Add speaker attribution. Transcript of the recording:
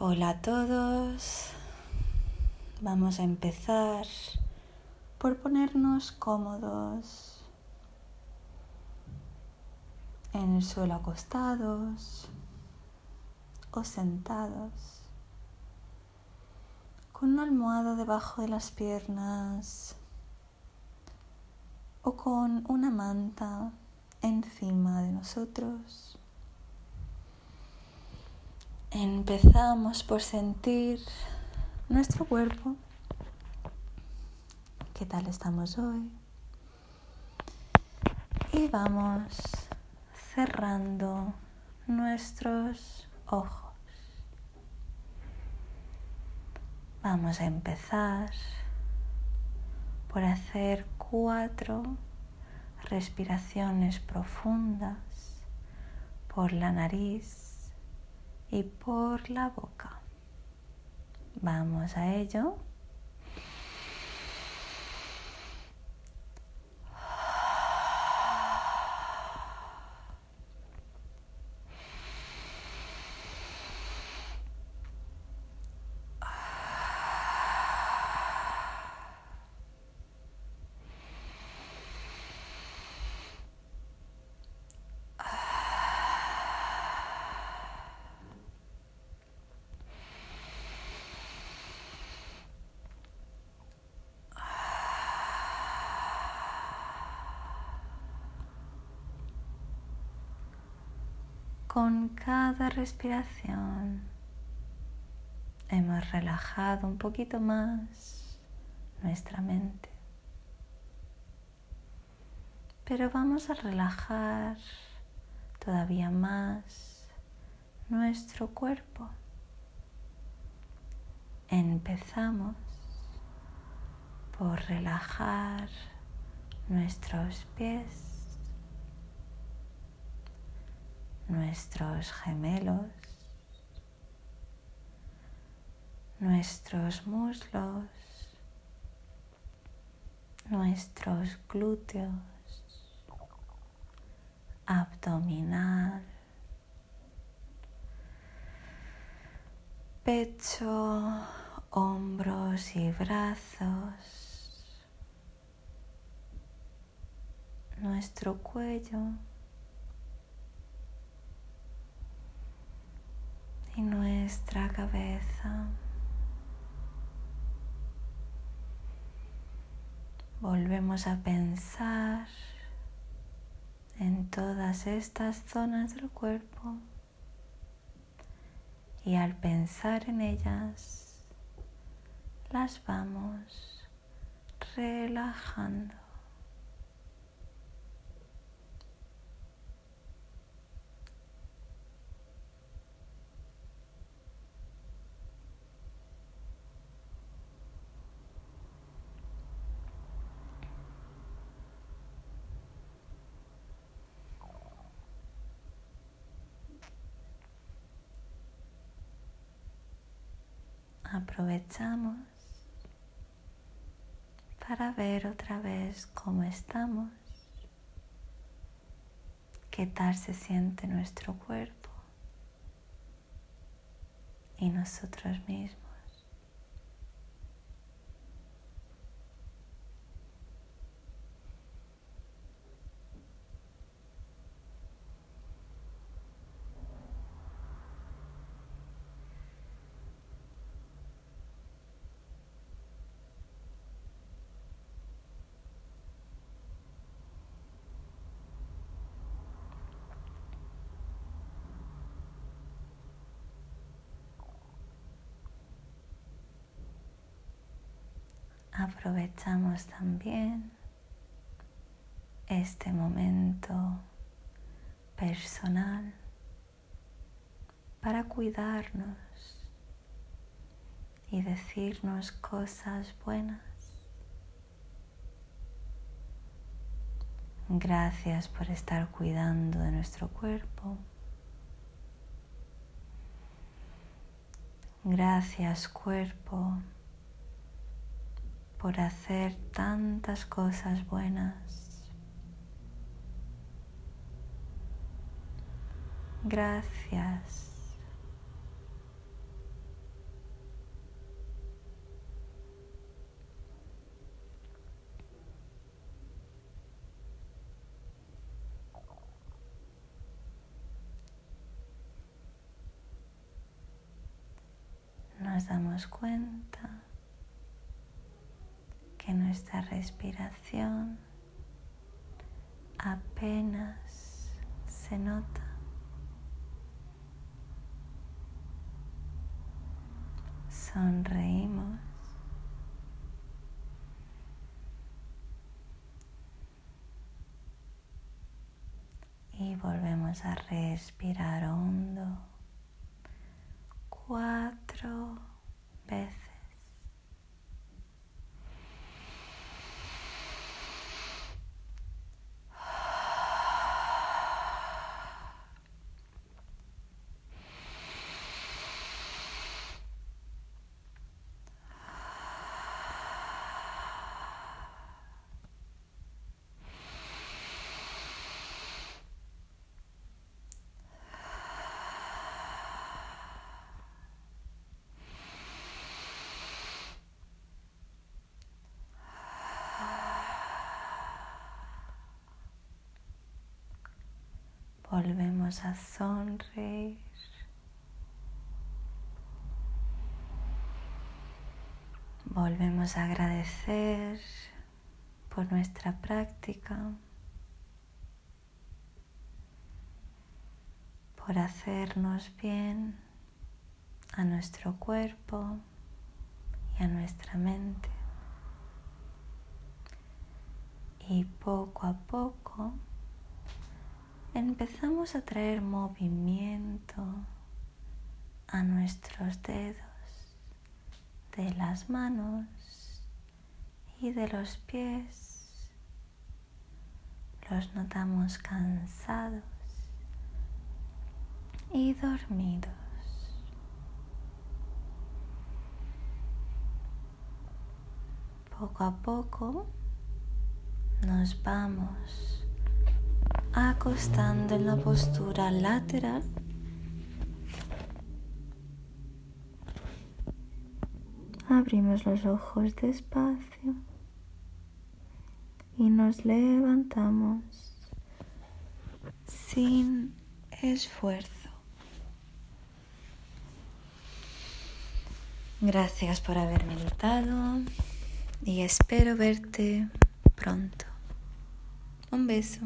Speaker 1: Hola a todos. Vamos a empezar por ponernos cómodos en el suelo acostados o sentados con una almohada debajo de las piernas o con una manta encima de nosotros. Empezamos por sentir nuestro cuerpo. ¿Qué tal estamos hoy? Y vamos cerrando nuestros ojos. Vamos a empezar por hacer cuatro respiraciones profundas por la nariz y por la boca. Vamos a ello. Con cada respiración hemos relajado un poquito más nuestra mente. Pero vamos a relajar todavía más nuestro cuerpo. Empezamos por relajar nuestros pies nuestros gemelos, nuestros muslos, nuestros glúteos, abdominal, pecho, hombros y brazos, nuestro cuello, y nuestra cabeza. Volvemos a pensar en todas estas zonas del cuerpo y al pensar en ellas las vamos relajando. Aprovechamos para ver otra vez cómo estamos, qué tal se siente nuestro cuerpo y nosotros mismos. Aprovechamos también este momento personal para cuidarnos y decirnos cosas buenas. Gracias por estar cuidando de nuestro cuerpo. Gracias cuerpo por hacer tantas cosas buenas. Gracias. nos damos cuenta que nuestra respiración apenas se nota. Sonreímos. Y volvemos a respirar hondo cuatro veces. Volvemos a sonreír. Volvemos a agradecer por nuestra práctica, por hacernos bien a nuestro cuerpo y a nuestra mente. Y poco a poco empezamos a traer movimiento a nuestros dedos de las manos y de los pies. Los notamos cansados y dormidos. Poco a poco nos vamos acostando en la postura lateral. Abrimos los ojos despacio y nos levantamos sin esfuerzo. Gracias por haber meditado y espero verte pronto. Un beso.